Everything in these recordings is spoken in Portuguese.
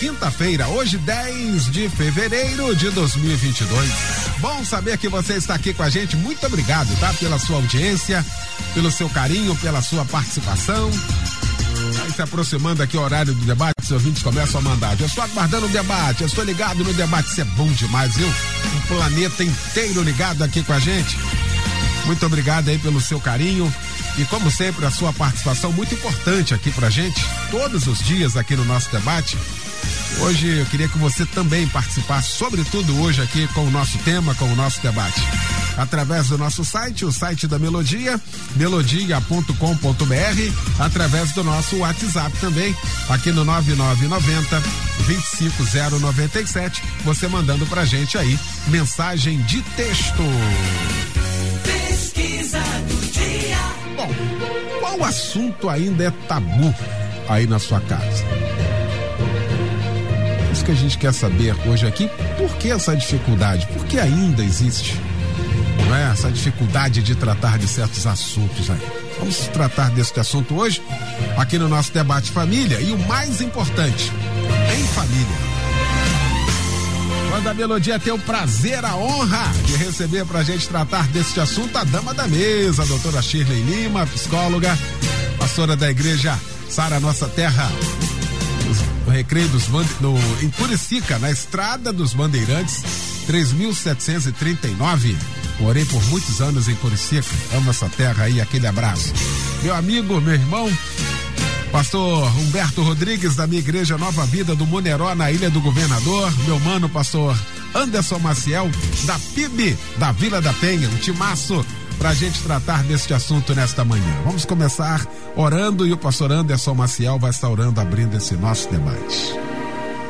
quinta-feira, hoje 10 de fevereiro de 2022. Bom saber que você está aqui com a gente. Muito obrigado, tá? Pela sua audiência, pelo seu carinho, pela sua participação. Vai se aproximando aqui o horário do debate, os ouvintes começam a mandar. Eu estou aguardando o debate, eu estou ligado no debate, isso é bom demais, viu? Um planeta inteiro ligado aqui com a gente. Muito obrigado aí pelo seu carinho e como sempre a sua participação muito importante aqui pra gente, todos os dias aqui no nosso debate. Hoje eu queria que você também participasse, sobretudo hoje aqui com o nosso tema, com o nosso debate. Através do nosso site, o site da Melodia, melodia.com.br, através do nosso WhatsApp também, aqui no 9990 25097, você mandando pra gente aí mensagem de texto. Bom, qual assunto ainda é tabu aí na sua casa? Isso que a gente quer saber hoje aqui, por que essa dificuldade? Por que ainda existe não é? essa dificuldade de tratar de certos assuntos aí? Vamos tratar desse assunto hoje aqui no nosso debate família e o mais importante, em família. Quando a Melodia tem o prazer, a honra de receber pra gente tratar deste assunto a dama da mesa, a doutora Shirley Lima, psicóloga, pastora da igreja Sara Nossa Terra, no Recreio dos no, em Curicica, na Estrada dos Bandeirantes, 3739. Morei por muitos anos em Curicica, amo essa terra aí, aquele abraço. Meu amigo, meu irmão, Pastor Humberto Rodrigues, da minha igreja Nova Vida do Moneró, na Ilha do Governador. Meu mano, pastor Anderson Maciel, da PIB, da Vila da Penha. Um timaço pra gente tratar deste assunto nesta manhã. Vamos começar orando e o pastor Anderson Maciel vai estar orando, abrindo esse nosso debate.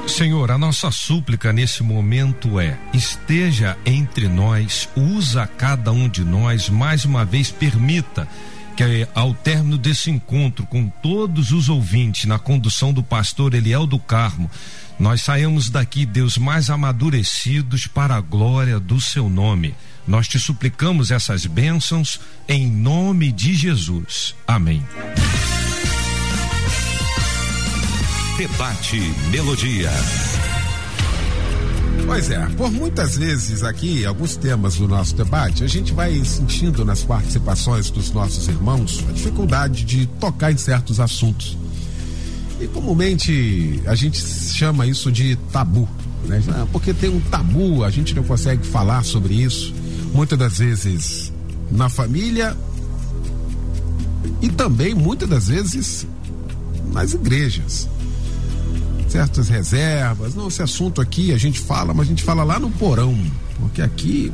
Senhor, a nossa súplica nesse momento é: esteja entre nós, usa cada um de nós, mais uma vez permita que ao término desse encontro com todos os ouvintes, na condução do pastor Eliel do Carmo, nós saímos daqui, Deus, mais amadurecidos para a glória do seu nome. Nós te suplicamos essas bênçãos em nome de Jesus. Amém. Debate Melodia. Pois é, por muitas vezes aqui, alguns temas do nosso debate, a gente vai sentindo nas participações dos nossos irmãos a dificuldade de tocar em certos assuntos. E comumente a gente chama isso de tabu, né? Porque tem um tabu, a gente não consegue falar sobre isso. Muitas das vezes na família e também muitas das vezes nas igrejas certas reservas. Não, esse assunto aqui a gente fala, mas a gente fala lá no porão, porque aqui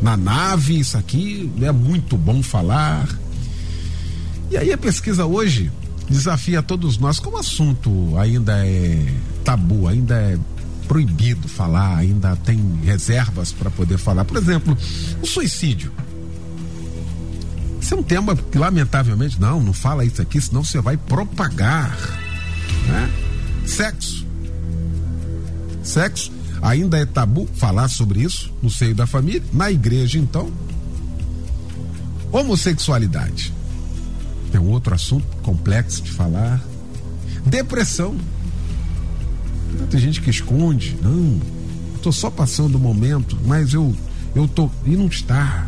na nave isso aqui é muito bom falar. E aí a pesquisa hoje desafia todos nós como assunto ainda é tabu, ainda é proibido falar, ainda tem reservas para poder falar. Por exemplo, o suicídio. Isso é um tema que, lamentavelmente, não, não fala isso aqui, senão você vai propagar. Né? Sexo. Sexo. Ainda é tabu falar sobre isso no seio da família, na igreja, então. Homossexualidade. É um outro assunto complexo de falar. Depressão. Tem gente que esconde. Não, tô só passando o momento, mas eu eu tô e não está,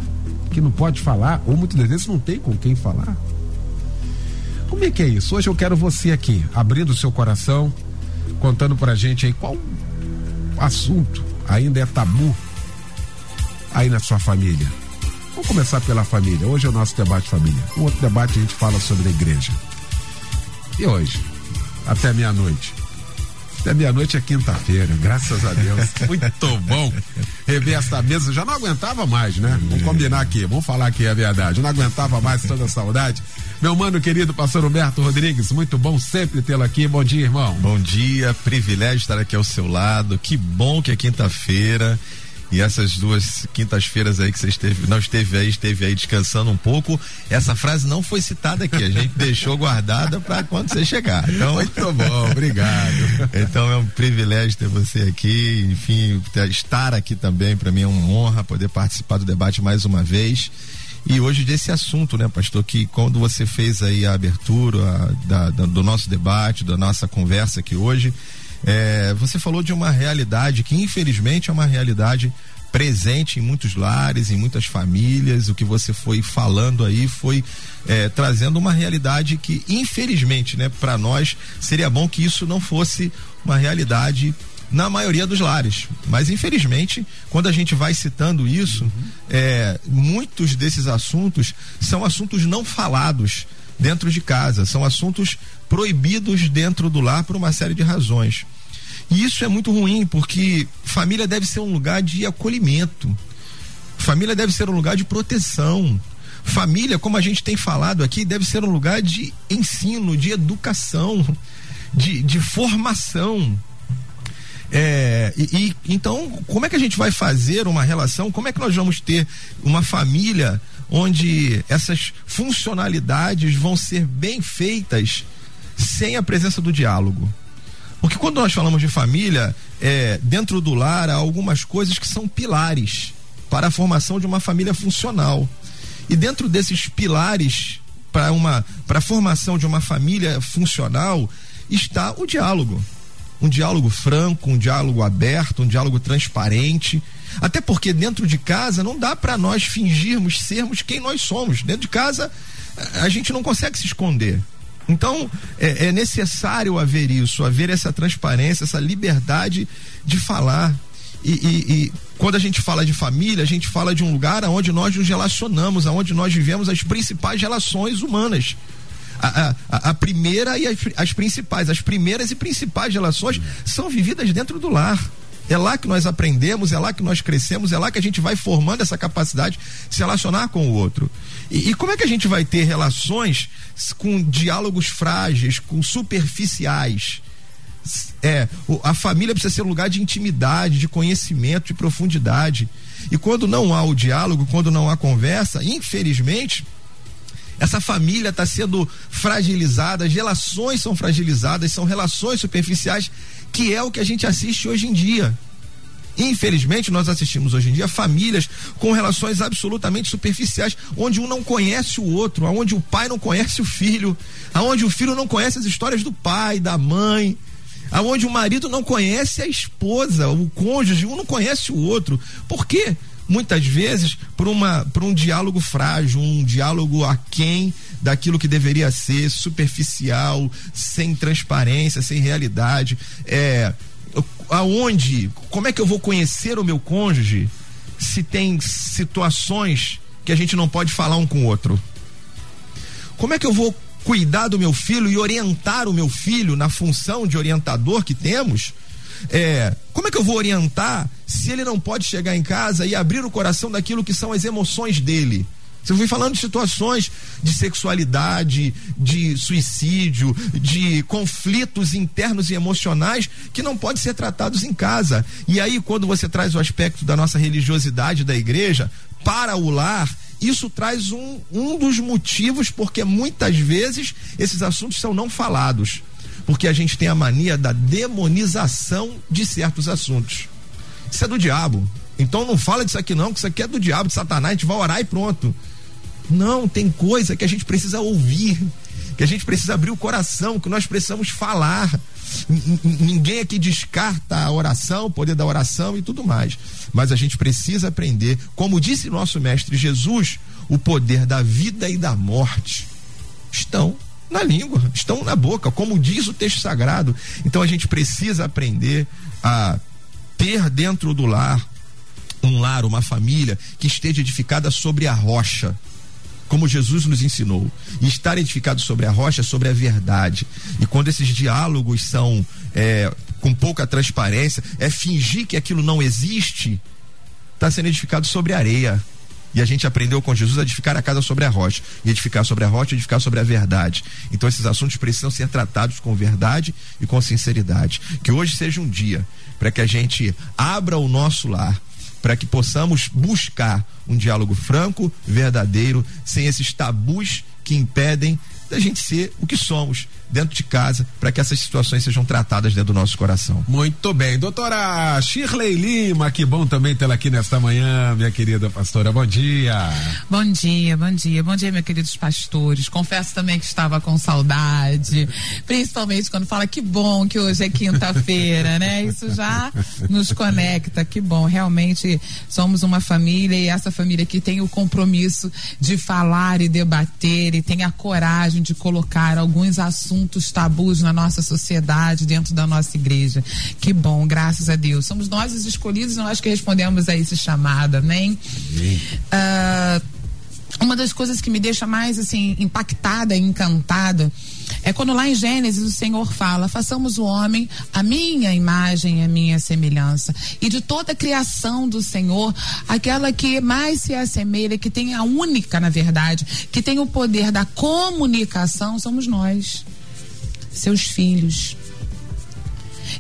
que não pode falar ou muitas vezes não tem com quem falar. Como é que é isso? Hoje eu quero você aqui, abrindo o seu coração, contando pra gente aí qual assunto ainda é tabu aí na sua família. Vamos começar pela família. Hoje é o nosso debate família. Um outro debate a gente fala sobre a igreja. E hoje, até meia-noite, Até meia-noite é quinta-feira, graças a Deus. Muito bom. Rever esta mesa, já não aguentava mais, né? Vamos combinar aqui, vamos falar aqui a verdade. Eu não aguentava mais toda a saudade. Meu mano querido, pastor Humberto Rodrigues, muito bom sempre tê-lo aqui. Bom dia, irmão. Bom dia, privilégio estar aqui ao seu lado. Que bom que é quinta-feira. E essas duas quintas-feiras aí que você esteve, não esteve aí, esteve aí descansando um pouco. Essa frase não foi citada aqui, a gente deixou guardada para quando você chegar. Então, muito bom, obrigado. então é um privilégio ter você aqui, enfim, estar aqui também para mim é uma honra poder participar do debate mais uma vez. E hoje desse assunto, né, pastor, que quando você fez aí a abertura a, da, da, do nosso debate, da nossa conversa aqui hoje, é, você falou de uma realidade que infelizmente é uma realidade presente em muitos lares, em muitas famílias. O que você foi falando aí foi é, trazendo uma realidade que, infelizmente, né, para nós seria bom que isso não fosse uma realidade na maioria dos lares. Mas infelizmente, quando a gente vai citando isso, uhum. é, muitos desses assuntos são assuntos não falados dentro de casa, são assuntos proibidos dentro do lar por uma série de razões. E isso é muito ruim, porque família deve ser um lugar de acolhimento. Família deve ser um lugar de proteção. Família, como a gente tem falado aqui, deve ser um lugar de ensino, de educação, de, de formação. É, e, e, então, como é que a gente vai fazer uma relação? Como é que nós vamos ter uma família onde essas funcionalidades vão ser bem feitas sem a presença do diálogo? Porque quando nós falamos de família, é, dentro do lar há algumas coisas que são pilares para a formação de uma família funcional. E dentro desses pilares para uma para a formação de uma família funcional está o diálogo. Um diálogo franco, um diálogo aberto, um diálogo transparente. Até porque dentro de casa não dá para nós fingirmos sermos quem nós somos. Dentro de casa a gente não consegue se esconder. Então, é, é necessário haver isso, haver essa transparência, essa liberdade de falar. E, e, e, quando a gente fala de família, a gente fala de um lugar onde nós nos relacionamos, onde nós vivemos as principais relações humanas. A, a, a primeira e as, as, principais, as primeiras e principais relações são vividas dentro do lar. É lá que nós aprendemos, é lá que nós crescemos, é lá que a gente vai formando essa capacidade de se relacionar com o outro. E, e como é que a gente vai ter relações com diálogos frágeis, com superficiais? É, a família precisa ser um lugar de intimidade, de conhecimento, de profundidade. E quando não há o diálogo, quando não há conversa, infelizmente, essa família está sendo fragilizada, as relações são fragilizadas, são relações superficiais, que é o que a gente assiste hoje em dia. Infelizmente, nós assistimos hoje em dia famílias com relações absolutamente superficiais, onde um não conhece o outro, onde o pai não conhece o filho, aonde o filho não conhece as histórias do pai, da mãe, aonde o marido não conhece a esposa, o cônjuge, um não conhece o outro. Por quê? Muitas vezes por, uma, por um diálogo frágil, um diálogo aquém daquilo que deveria ser, superficial, sem transparência, sem realidade. É, aonde, como é que eu vou conhecer o meu cônjuge se tem situações que a gente não pode falar um com o outro? Como é que eu vou cuidar do meu filho e orientar o meu filho na função de orientador que temos? É, como é que eu vou orientar se ele não pode chegar em casa e abrir o coração daquilo que são as emoções dele? Você foi falando de situações de sexualidade, de suicídio, de conflitos internos e emocionais que não podem ser tratados em casa. E aí, quando você traz o aspecto da nossa religiosidade da igreja para o lar, isso traz um, um dos motivos porque muitas vezes esses assuntos são não falados. Porque a gente tem a mania da demonização de certos assuntos. Isso é do diabo. Então não fala disso aqui não, que isso aqui é do diabo, de Satanás, a gente vai orar e pronto. Não, tem coisa que a gente precisa ouvir, que a gente precisa abrir o coração, que nós precisamos falar. Ninguém aqui descarta a oração, o poder da oração e tudo mais. Mas a gente precisa aprender, como disse nosso mestre Jesus, o poder da vida e da morte estão na língua, estão na boca, como diz o texto sagrado. Então a gente precisa aprender a ter dentro do lar um lar, uma família que esteja edificada sobre a rocha como Jesus nos ensinou. E estar edificado sobre a rocha, sobre a verdade. E quando esses diálogos são é, com pouca transparência, é fingir que aquilo não existe, está sendo edificado sobre areia. E a gente aprendeu com Jesus a edificar a casa sobre a rocha. E edificar sobre a rocha, edificar sobre a verdade. Então esses assuntos precisam ser tratados com verdade e com sinceridade. Que hoje seja um dia para que a gente abra o nosso lar, para que possamos buscar um diálogo franco, verdadeiro, sem esses tabus que impedem da gente ser o que somos dentro de casa para que essas situações sejam tratadas dentro do nosso coração. Muito bem. Doutora Shirley Lima, que bom também tê-la aqui nesta manhã, minha querida pastora. Bom dia. Bom dia, bom dia. Bom dia, meus queridos pastores. Confesso também que estava com saudade, principalmente quando fala que bom que hoje é quinta-feira, né? Isso já nos conecta. Que bom. Realmente somos uma família e essa família aqui tem o compromisso de falar e debater e tem a coragem de colocar alguns assuntos assuntos tabus na nossa sociedade, dentro da nossa igreja. Que bom, graças a Deus. Somos nós os escolhidos, nós que respondemos a esse chamado, amém? Uh, uma das coisas que me deixa mais assim impactada e encantada é quando lá em Gênesis o Senhor fala: façamos o homem a minha imagem, a minha semelhança. E de toda a criação do Senhor, aquela que mais se assemelha, que tem a única, na verdade, que tem o poder da comunicação, somos nós seus filhos.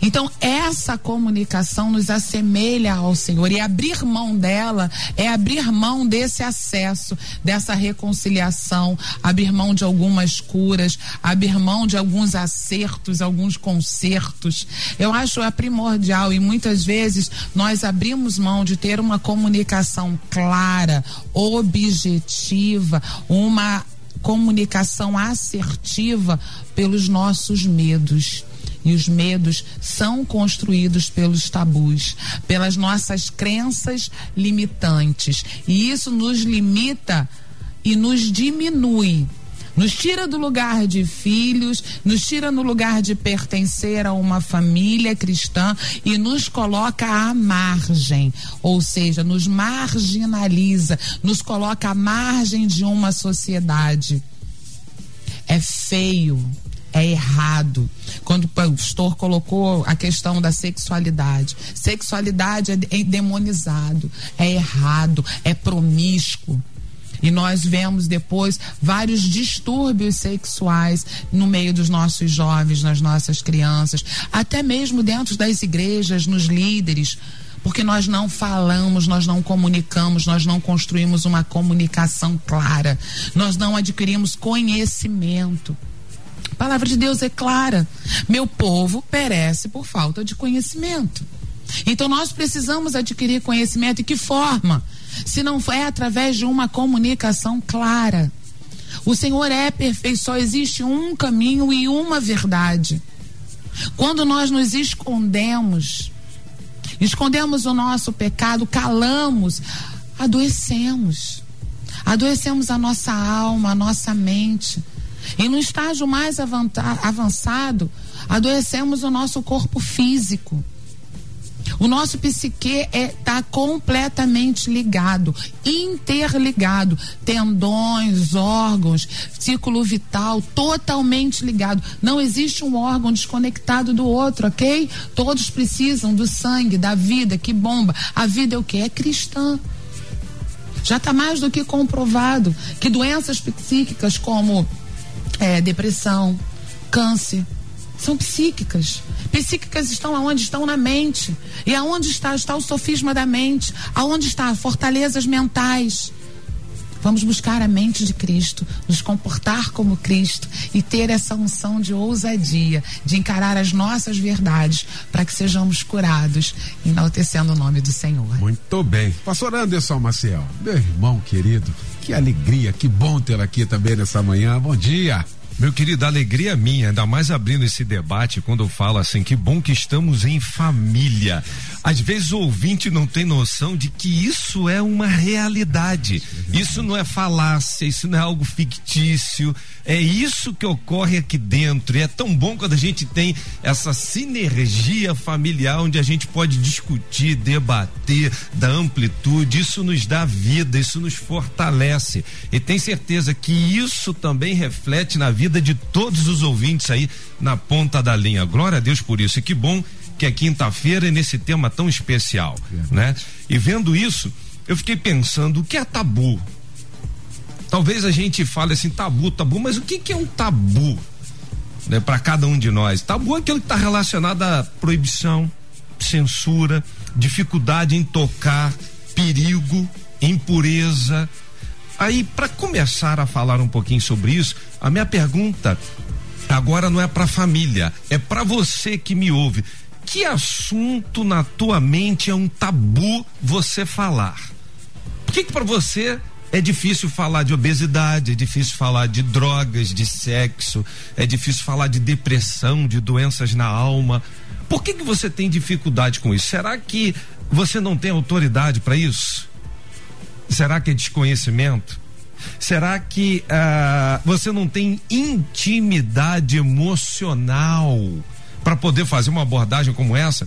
Então, essa comunicação nos assemelha ao Senhor e abrir mão dela é abrir mão desse acesso, dessa reconciliação, abrir mão de algumas curas, abrir mão de alguns acertos, alguns consertos. Eu acho é primordial e muitas vezes nós abrimos mão de ter uma comunicação clara, objetiva, uma comunicação assertiva pelos nossos medos. E os medos são construídos pelos tabus, pelas nossas crenças limitantes. E isso nos limita e nos diminui nos tira do lugar de filhos, nos tira no lugar de pertencer a uma família cristã e nos coloca à margem, ou seja, nos marginaliza, nos coloca à margem de uma sociedade. É feio, é errado. Quando o pastor colocou a questão da sexualidade, sexualidade é demonizado, é errado, é promíscuo. E nós vemos depois vários distúrbios sexuais no meio dos nossos jovens, nas nossas crianças, até mesmo dentro das igrejas, nos líderes porque nós não falamos, nós não comunicamos, nós não construímos uma comunicação clara, nós não adquirimos conhecimento. Palavra de Deus é clara: meu povo perece por falta de conhecimento. Então nós precisamos adquirir conhecimento. E que forma? Se não é através de uma comunicação clara. O Senhor é perfeito, só existe um caminho e uma verdade. Quando nós nos escondemos, escondemos o nosso pecado, calamos, adoecemos. Adoecemos a nossa alma, a nossa mente. E no estágio mais avançado, adoecemos o nosso corpo físico. O nosso psique está é, tá completamente ligado, interligado. Tendões, órgãos, círculo vital, totalmente ligado. Não existe um órgão desconectado do outro, ok? Todos precisam do sangue, da vida que bomba. A vida é o que? É cristã. Já está mais do que comprovado que doenças psíquicas como é, depressão, câncer, são psíquicas. Psíquicas estão aonde estão na mente. E aonde está está o sofisma da mente? Aonde está fortalezas mentais? Vamos buscar a mente de Cristo, nos comportar como Cristo e ter essa unção de ousadia, de encarar as nossas verdades, para que sejamos curados, enaltecendo o nome do Senhor. Muito bem. Pastor Anderson Maciel, meu irmão querido, que alegria, que bom tê-lo aqui também nessa manhã. Bom dia. Meu querido, alegria minha, ainda mais abrindo esse debate quando eu falo assim, que bom que estamos em família. Às vezes o ouvinte não tem noção de que isso é uma realidade. Isso não é falácia, isso não é algo fictício. É isso que ocorre aqui dentro. E é tão bom quando a gente tem essa sinergia familiar onde a gente pode discutir, debater, dar amplitude. Isso nos dá vida, isso nos fortalece. E tem certeza que isso também reflete na vida vida de todos os ouvintes aí na ponta da linha. Glória a Deus por isso. E que bom que é quinta-feira nesse tema tão especial, né? E vendo isso, eu fiquei pensando, o que é tabu? Talvez a gente fale assim, tabu, tabu, mas o que, que é um tabu? Né, para cada um de nós. Tabu é aquilo que está relacionado à proibição, censura, dificuldade em tocar, perigo, impureza. Aí, para começar a falar um pouquinho sobre isso, a minha pergunta agora não é para família, é para você que me ouve. Que assunto na tua mente é um tabu você falar? Por que, que para você é difícil falar de obesidade, é difícil falar de drogas, de sexo, é difícil falar de depressão, de doenças na alma. Por que, que você tem dificuldade com isso? Será que você não tem autoridade para isso? Será que é desconhecimento? Será que uh, você não tem intimidade emocional para poder fazer uma abordagem como essa?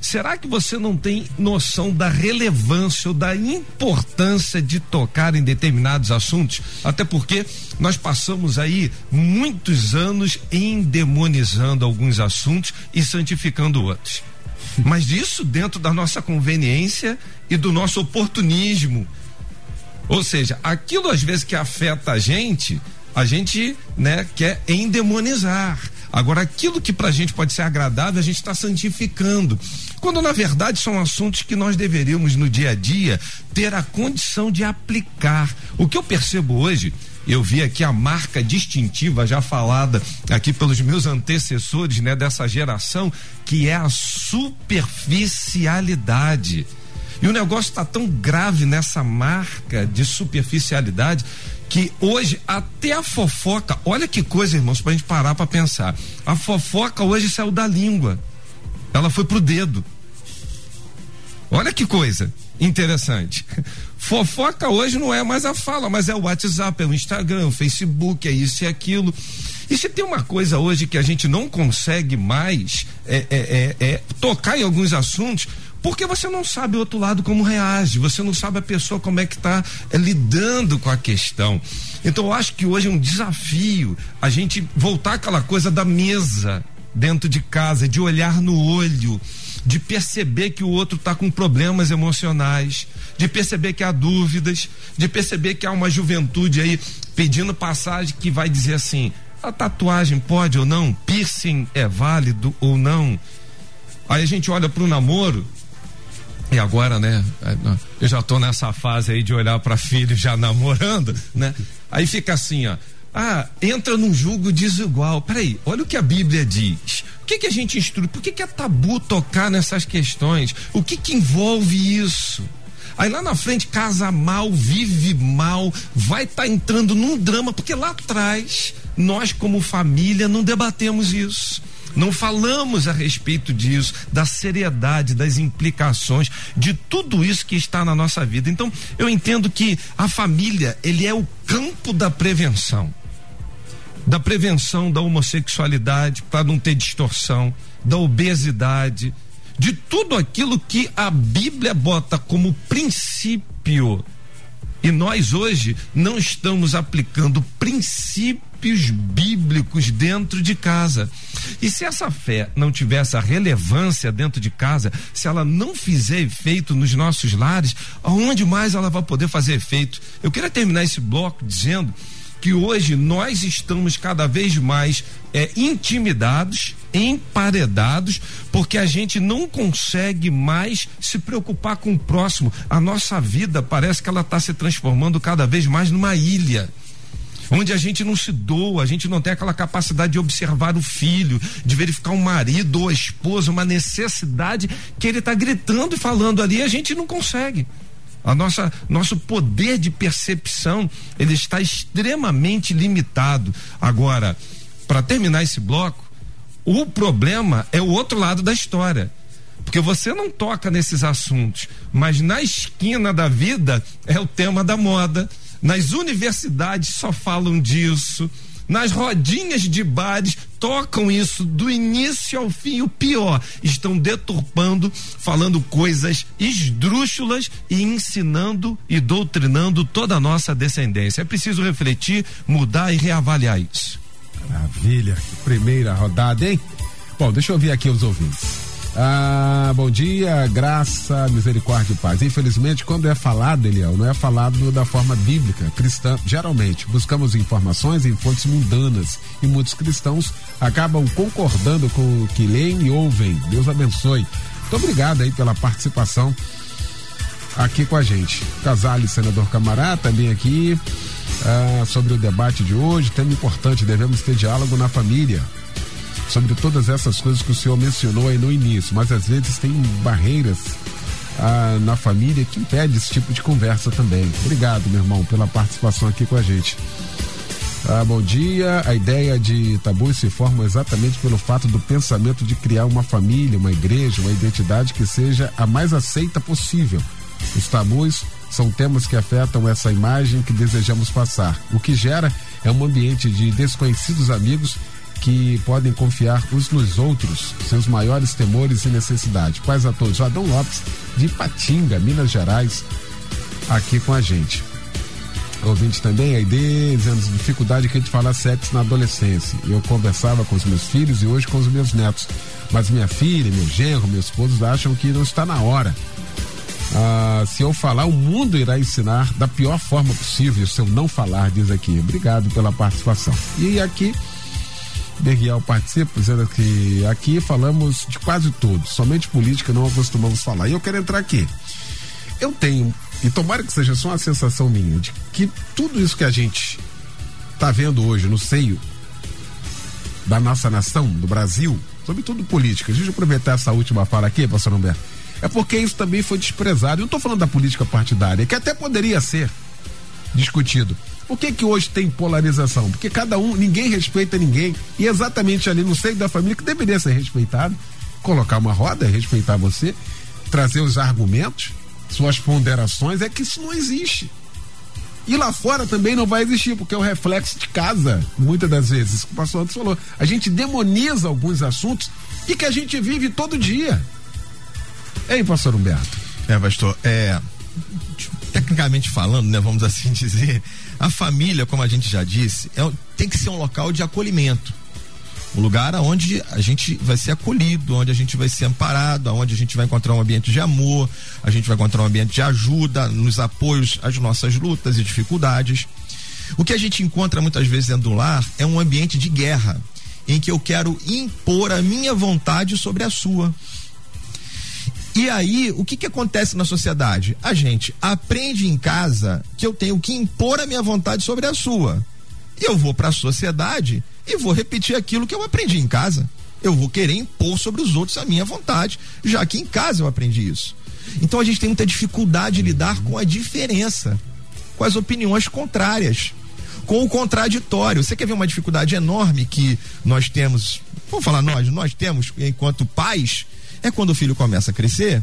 Será que você não tem noção da relevância ou da importância de tocar em determinados assuntos? Até porque nós passamos aí muitos anos endemonizando alguns assuntos e santificando outros. Mas isso dentro da nossa conveniência e do nosso oportunismo. Ou seja, aquilo às vezes que afeta a gente, a gente, né, quer endemonizar. Agora, aquilo que pra gente pode ser agradável, a gente está santificando. Quando na verdade são assuntos que nós deveríamos no dia a dia ter a condição de aplicar. O que eu percebo hoje, eu vi aqui a marca distintiva já falada aqui pelos meus antecessores, né, dessa geração, que é a superficialidade. E o negócio está tão grave nessa marca de superficialidade que hoje até a fofoca, olha que coisa, irmãos, pra gente parar para pensar. A fofoca hoje saiu da língua. Ela foi pro dedo. Olha que coisa interessante. Fofoca hoje não é mais a fala, mas é o WhatsApp, é o Instagram, o Facebook, é isso e aquilo. E se tem uma coisa hoje que a gente não consegue mais é, é, é, é tocar em alguns assuntos, porque você não sabe o outro lado como reage, você não sabe a pessoa como é que está é, lidando com a questão. Então eu acho que hoje é um desafio a gente voltar aquela coisa da mesa dentro de casa, de olhar no olho, de perceber que o outro está com problemas emocionais, de perceber que há dúvidas, de perceber que há uma juventude aí pedindo passagem que vai dizer assim: a tatuagem pode ou não, piercing é válido ou não. Aí a gente olha para o namoro e agora, né? É, eu já tô nessa fase aí de olhar para filho já namorando, né? Aí fica assim, ó. Ah, entra num julgo desigual. Peraí, olha o que a Bíblia diz. O que que a gente instrui? Por que que é tabu tocar nessas questões? O que que envolve isso? Aí lá na frente casa mal, vive mal, vai estar tá entrando num drama, porque lá atrás nós como família não debatemos isso. Não falamos a respeito disso, da seriedade, das implicações, de tudo isso que está na nossa vida. Então, eu entendo que a família, ele é o campo da prevenção. Da prevenção da homossexualidade, para não ter distorção, da obesidade, de tudo aquilo que a Bíblia bota como princípio. E nós hoje não estamos aplicando princípio princípios bíblicos dentro de casa. E se essa fé não tiver essa relevância dentro de casa, se ela não fizer efeito nos nossos lares, aonde mais ela vai poder fazer efeito? Eu queria terminar esse bloco dizendo que hoje nós estamos cada vez mais é, intimidados, emparedados, porque a gente não consegue mais se preocupar com o próximo. A nossa vida parece que ela está se transformando cada vez mais numa ilha onde a gente não se doa, a gente não tem aquela capacidade de observar o filho, de verificar um marido ou a esposa, uma necessidade que ele está gritando e falando ali, a gente não consegue. A nossa nosso poder de percepção ele está extremamente limitado. Agora, para terminar esse bloco, o problema é o outro lado da história. Porque você não toca nesses assuntos, mas na esquina da vida é o tema da moda, nas universidades só falam disso. Nas rodinhas de bares tocam isso do início ao fim. O pior, estão deturpando, falando coisas esdrúxulas e ensinando e doutrinando toda a nossa descendência. É preciso refletir, mudar e reavaliar isso. Maravilha, primeira rodada, hein? Bom, deixa eu ouvir aqui os ouvintes. Ah, bom dia, graça, misericórdia e paz. Infelizmente, quando é falado, Eliel, não é falado da forma bíblica, cristã. Geralmente, buscamos informações em fontes mundanas e muitos cristãos acabam concordando com o que leem e ouvem. Deus abençoe. Muito obrigado aí pela participação aqui com a gente. Casale, senador Camará, também aqui ah, sobre o debate de hoje. Tema importante, devemos ter diálogo na família sobre todas essas coisas que o senhor mencionou aí no início, mas às vezes tem barreiras ah, na família que impede esse tipo de conversa também. Obrigado, meu irmão, pela participação aqui com a gente. Ah, bom dia. A ideia de tabus se forma exatamente pelo fato do pensamento de criar uma família, uma igreja, uma identidade que seja a mais aceita possível. Os tabus são temas que afetam essa imagem que desejamos passar. O que gera é um ambiente de desconhecidos amigos que podem confiar uns nos outros seus maiores temores e necessidades. Paz a todos. Adão Lopes, de Patinga, Minas Gerais, aqui com a gente. Ouvinte também, aí dizendo dificuldade que a gente falar sexo na adolescência. Eu conversava com os meus filhos e hoje com os meus netos. Mas minha filha, meu genro, meus esposos acham que não está na hora. Ah, se eu falar, o mundo irá ensinar da pior forma possível. Se eu não falar, diz aqui. Obrigado pela participação. E aqui Berguial participa, dizendo que aqui falamos de quase tudo, somente política não acostumamos falar. E eu quero entrar aqui. Eu tenho, e tomara que seja só uma sensação minha, de que tudo isso que a gente está vendo hoje no seio da nossa nação, do Brasil, sobretudo política, deixa eu aproveitar essa última fala aqui, pastor Humberto, é porque isso também foi desprezado. Eu não estou falando da política partidária, que até poderia ser discutido por que que hoje tem polarização? Porque cada um, ninguém respeita ninguém. E exatamente ali no seio da família que deveria ser respeitado, colocar uma roda, respeitar você, trazer os argumentos, suas ponderações, é que isso não existe. E lá fora também não vai existir, porque é o reflexo de casa, muitas das vezes. O pastor antes falou. A gente demoniza alguns assuntos e que a gente vive todo dia. Hein, pastor Humberto? É, pastor, é. Tecnicamente falando, né, vamos assim dizer, a família, como a gente já disse, é, tem que ser um local de acolhimento. Um lugar onde a gente vai ser acolhido, onde a gente vai ser amparado, onde a gente vai encontrar um ambiente de amor, a gente vai encontrar um ambiente de ajuda, nos apoios às nossas lutas e dificuldades. O que a gente encontra muitas vezes dentro do lar é um ambiente de guerra, em que eu quero impor a minha vontade sobre a sua. E aí, o que que acontece na sociedade? A gente aprende em casa que eu tenho que impor a minha vontade sobre a sua. E eu vou para a sociedade e vou repetir aquilo que eu aprendi em casa. Eu vou querer impor sobre os outros a minha vontade, já que em casa eu aprendi isso. Então a gente tem muita dificuldade de lidar com a diferença, com as opiniões contrárias, com o contraditório. Você quer ver uma dificuldade enorme que nós temos, vamos falar nós, nós temos enquanto pais, é quando o filho começa a crescer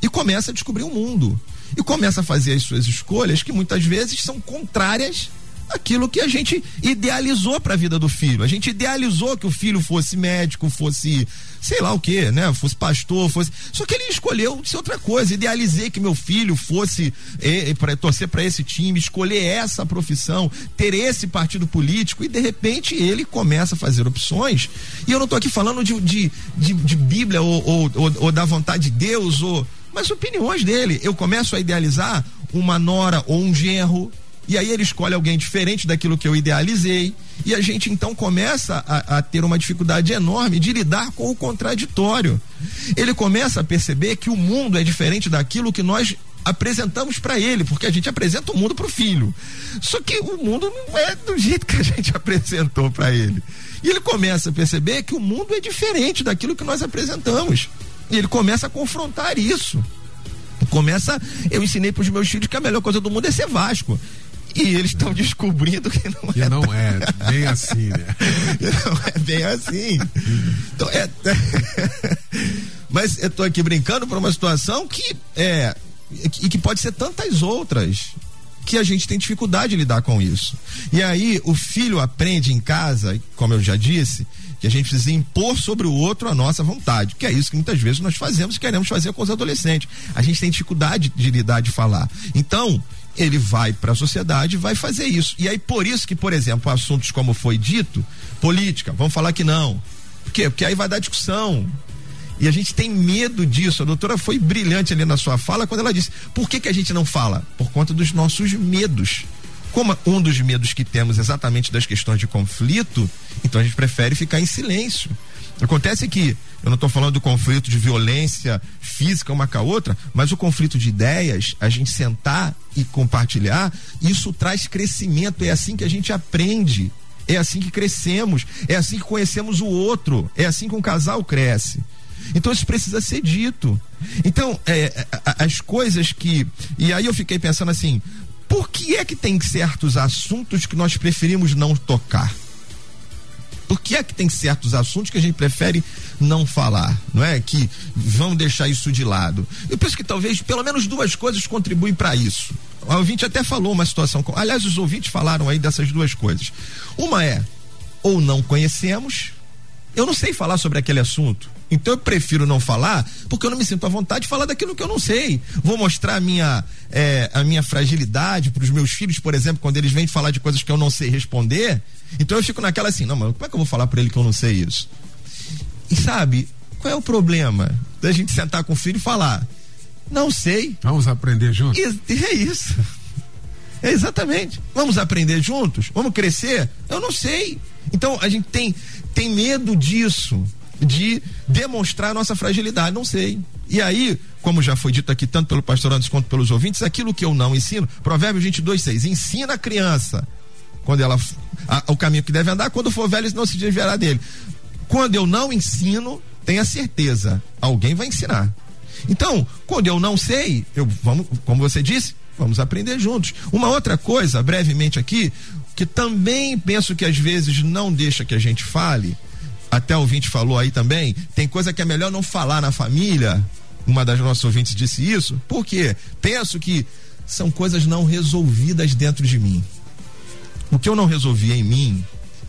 e começa a descobrir o mundo. E começa a fazer as suas escolhas que muitas vezes são contrárias aquilo que a gente idealizou para a vida do filho. A gente idealizou que o filho fosse médico, fosse sei lá o que, né? Fosse pastor, fosse. Só que ele escolheu ser outra coisa. Idealizei que meu filho fosse eh, para torcer para esse time, escolher essa profissão, ter esse partido político e de repente ele começa a fazer opções. E eu não estou aqui falando de, de, de, de Bíblia ou, ou, ou, ou da vontade de Deus ou mas opiniões dele. Eu começo a idealizar uma nora ou um genro e aí ele escolhe alguém diferente daquilo que eu idealizei. E a gente então começa a, a, ter uma dificuldade enorme de lidar com o contraditório. Ele começa a perceber que o mundo é diferente daquilo que nós apresentamos para ele, porque a gente apresenta o mundo para o filho. Só que o mundo não é do jeito que a gente apresentou para ele. E ele começa a perceber que o mundo é diferente daquilo que nós apresentamos. E ele começa a confrontar isso. Começa, eu ensinei para os meus filhos que a melhor coisa do mundo é ser Vasco. E eles estão descobrindo que não que é. não é bem assim, né? não é bem assim. Então, é, mas eu estou aqui brincando por uma situação que é e que pode ser tantas outras que a gente tem dificuldade de lidar com isso. E aí o filho aprende em casa, como eu já disse, que a gente precisa impor sobre o outro a nossa vontade, que é isso que muitas vezes nós fazemos e queremos fazer com os adolescentes. A gente tem dificuldade de lidar de falar. Então, ele vai para a sociedade e vai fazer isso. E aí, por isso que, por exemplo, assuntos como foi dito, política, vamos falar que não. Por quê? Porque aí vai dar discussão. E a gente tem medo disso. A doutora foi brilhante ali na sua fala quando ela disse: por que, que a gente não fala? Por conta dos nossos medos. Como um dos medos que temos exatamente das questões de conflito, então a gente prefere ficar em silêncio. Acontece que eu não estou falando do conflito de violência física uma com a outra, mas o conflito de ideias, a gente sentar e compartilhar, isso traz crescimento. É assim que a gente aprende. É assim que crescemos. É assim que conhecemos o outro. É assim que um casal cresce. Então isso precisa ser dito. Então, é, as coisas que. E aí eu fiquei pensando assim: por que é que tem certos assuntos que nós preferimos não tocar? Por que é que tem certos assuntos que a gente prefere não falar, não é? Que vamos deixar isso de lado. Eu penso que talvez pelo menos duas coisas contribuem para isso. O ouvinte até falou uma situação. Aliás, os ouvintes falaram aí dessas duas coisas. Uma é ou não conhecemos, eu não sei falar sobre aquele assunto. Então eu prefiro não falar, porque eu não me sinto à vontade de falar daquilo que eu não sei. Vou mostrar a minha, é, a minha fragilidade para os meus filhos, por exemplo, quando eles vêm falar de coisas que eu não sei responder. Então eu fico naquela assim, não, mas como é que eu vou falar para ele que eu não sei isso? E sabe, qual é o problema da gente sentar com o filho e falar? Não sei. Vamos aprender juntos? é isso. É exatamente. Vamos aprender juntos? Vamos crescer? Eu não sei. Então a gente tem, tem medo disso de demonstrar nossa fragilidade. Não sei. E aí, como já foi dito aqui tanto pelo pastor Anderson quanto pelos ouvintes, aquilo que eu não ensino, Provérbios 22, 6, ensina a criança quando ela a, o caminho que deve andar, quando for velho não se desviará dele. Quando eu não ensino, tenha certeza, alguém vai ensinar. Então, quando eu não sei, eu vamos, como você disse, vamos aprender juntos. Uma outra coisa, brevemente aqui, que também penso que às vezes não deixa que a gente fale, até o ouvinte falou aí também, tem coisa que é melhor não falar na família. Uma das nossas ouvintes disse isso. Por quê? Penso que são coisas não resolvidas dentro de mim. O que eu não resolvi em mim,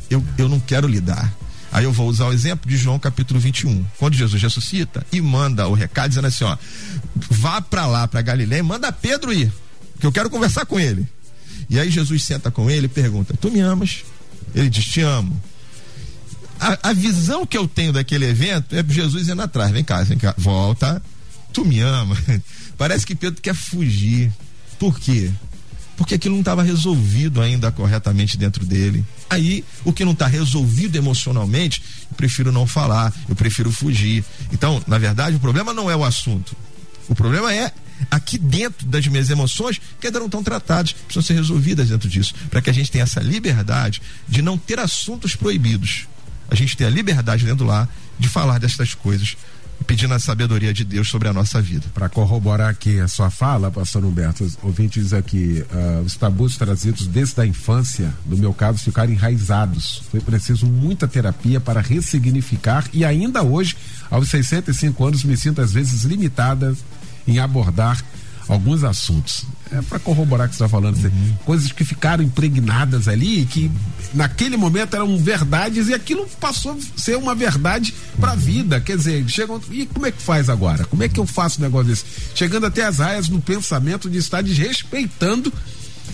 eu, eu não quero lidar. Aí eu vou usar o exemplo de João capítulo 21. Quando Jesus ressuscita e manda o recado dizendo assim: ó, vá para lá, para Galiléia, manda Pedro ir, que eu quero conversar com ele. E aí Jesus senta com ele e pergunta: Tu me amas? Ele diz: Te amo a, a, visão que eu tenho daquele evento é Jesus indo atrás. Vem cá, vem cá, volta. Tu me ama. Parece que Pedro quer fugir. Por quê? Porque aquilo não estava resolvido ainda corretamente dentro dele. Aí, o que não está resolvido emocionalmente, eu prefiro não falar, eu prefiro fugir. Então, na verdade, o problema não é o assunto. O problema é aqui dentro das minhas emoções que ainda não estão tratadas, precisam ser resolvidas dentro disso, para que a gente tenha essa liberdade de não ter assuntos proibidos a gente ter a liberdade dentro lá de falar destas coisas, pedindo a sabedoria de Deus sobre a nossa vida. Para corroborar aqui a sua fala, pastor Humberto, o ouvinte diz aqui, uh, os tabus trazidos desde a infância, no meu caso, ficaram enraizados. Foi preciso muita terapia para ressignificar e ainda hoje, aos 65 anos, me sinto às vezes limitada em abordar alguns assuntos. É para corroborar o que você está falando, uhum. coisas que ficaram impregnadas ali, que naquele momento eram verdades e aquilo passou a ser uma verdade para a uhum. vida. Quer dizer, chegam. E como é que faz agora? Como é que eu faço um negócio desse? Chegando até as raias no pensamento de estar desrespeitando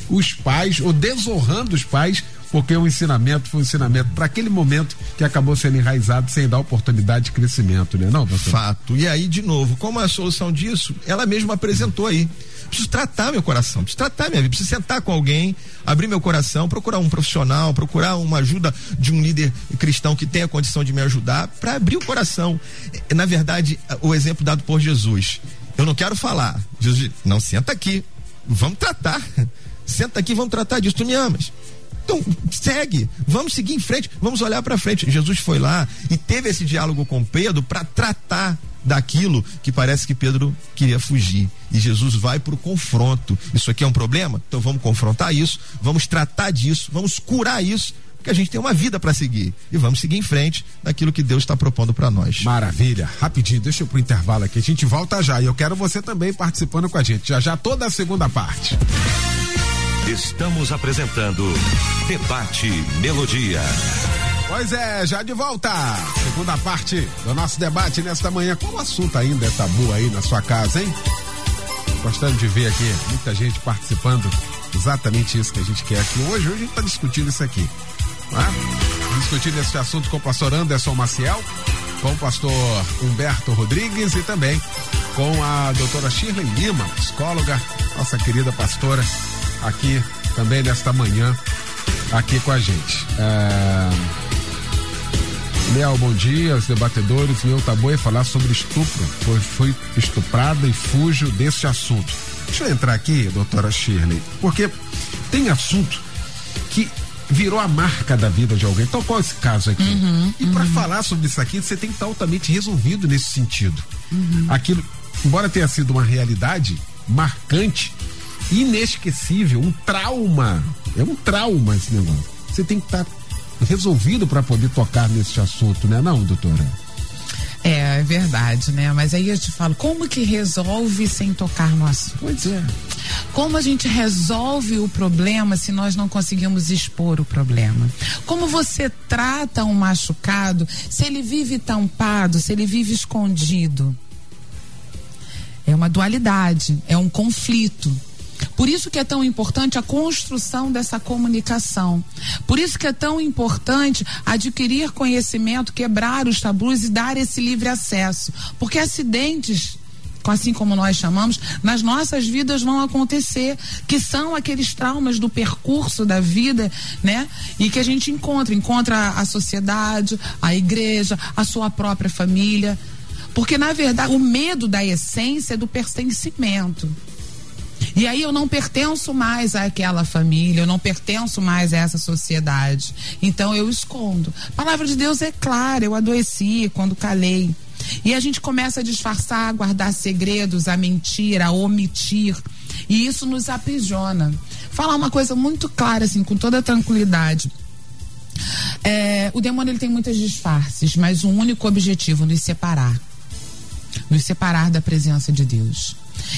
os pais ou desonrando os pais porque o ensinamento foi um ensinamento para aquele momento que acabou sendo enraizado sem dar oportunidade de crescimento, né? Não, doutor? Fato. E aí, de novo, como é a solução disso? Ela mesma apresentou aí. Preciso tratar meu coração, preciso tratar minha vida, preciso sentar com alguém, abrir meu coração, procurar um profissional, procurar uma ajuda de um líder cristão que tenha condição de me ajudar para abrir o coração. Na verdade, o exemplo dado por Jesus. Eu não quero falar. Jesus, não senta aqui, vamos tratar. Senta aqui, vamos tratar disso. Tu me amas. Então, segue, vamos seguir em frente, vamos olhar para frente. Jesus foi lá e teve esse diálogo com Pedro para tratar daquilo que parece que Pedro queria fugir. E Jesus vai para o confronto. Isso aqui é um problema? Então vamos confrontar isso, vamos tratar disso, vamos curar isso, porque a gente tem uma vida para seguir. E vamos seguir em frente daquilo que Deus está propondo para nós. Maravilha. Rapidinho, deixa eu pro intervalo aqui. A gente volta já. E eu quero você também participando com a gente. Já já toda a segunda parte. Estamos apresentando Debate Melodia. Pois é, já de volta. Segunda parte do nosso debate nesta manhã. Qual assunto ainda é tabu aí na sua casa, hein? Gostando de ver aqui muita gente participando. Exatamente isso que a gente quer aqui hoje. Hoje a gente está discutindo isso aqui. Né? Discutindo esse assunto com o pastor Anderson Maciel com o pastor Humberto Rodrigues e também com a doutora Shirley Lima, psicóloga, nossa querida pastora, aqui também nesta manhã, aqui com a gente. É... Leal, bom dia, os debatedores. Meu tabu é falar sobre estupro, pois fui estuprada e fujo desse assunto. Deixa eu entrar aqui, doutora Shirley, porque tem assunto que virou a marca da vida de alguém. Então, qual é esse caso aqui? Uhum, e para uhum. falar sobre isso aqui, você tem que estar altamente resolvido nesse sentido. Uhum. Aquilo, embora tenha sido uma realidade marcante, inesquecível, um trauma. É um trauma esse negócio. Você tem que estar resolvido para poder tocar nesse assunto, né, não, doutora? É, é verdade, né? Mas aí eu te falo, como que resolve sem tocar no assunto? Pois é. Como a gente resolve o problema se nós não conseguimos expor o problema? Como você trata um machucado se ele vive tampado, se ele vive escondido? É uma dualidade, é um conflito. Por isso que é tão importante a construção dessa comunicação. Por isso que é tão importante adquirir conhecimento, quebrar os tabus e dar esse livre acesso. Porque acidentes assim como nós chamamos, nas nossas vidas vão acontecer, que são aqueles traumas do percurso da vida, né? E que a gente encontra, encontra a sociedade, a igreja, a sua própria família. Porque, na verdade, o medo da essência é do pertencimento. E aí eu não pertenço mais àquela família, eu não pertenço mais a essa sociedade. Então eu escondo. A palavra de Deus é clara, eu adoeci quando calei. E a gente começa a disfarçar, a guardar segredos, a mentir, a omitir. E isso nos aprisiona. Falar uma coisa muito clara, assim, com toda tranquilidade. É, o demônio ele tem muitos disfarces, mas um único objetivo nos separar. Nos separar da presença de Deus.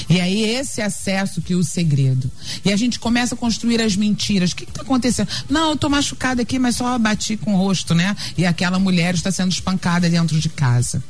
E aí esse acesso que é o segredo. E a gente começa a construir as mentiras. O que está acontecendo? Não, eu tô machucada aqui, mas só bati com o rosto, né? E aquela mulher está sendo espancada dentro de casa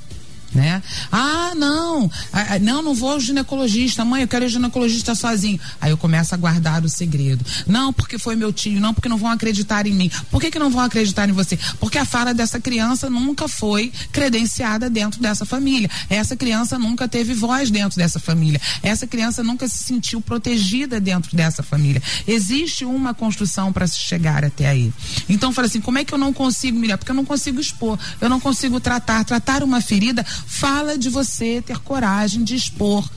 né? Ah, não, ah, ah, não, não vou ao ginecologista, mãe, eu quero ir ginecologista sozinho. Aí eu começo a guardar o segredo. Não, porque foi meu tio, não, porque não vão acreditar em mim. Por que, que não vão acreditar em você? Porque a fala dessa criança nunca foi credenciada dentro dessa família. Essa criança nunca teve voz dentro dessa família. Essa criança nunca se sentiu protegida dentro dessa família. Existe uma construção para se chegar até aí. Então, fala assim, como é que eu não consigo melhor? Porque eu não consigo expor, eu não consigo tratar. Tratar uma ferida fala de você ter coragem de expor.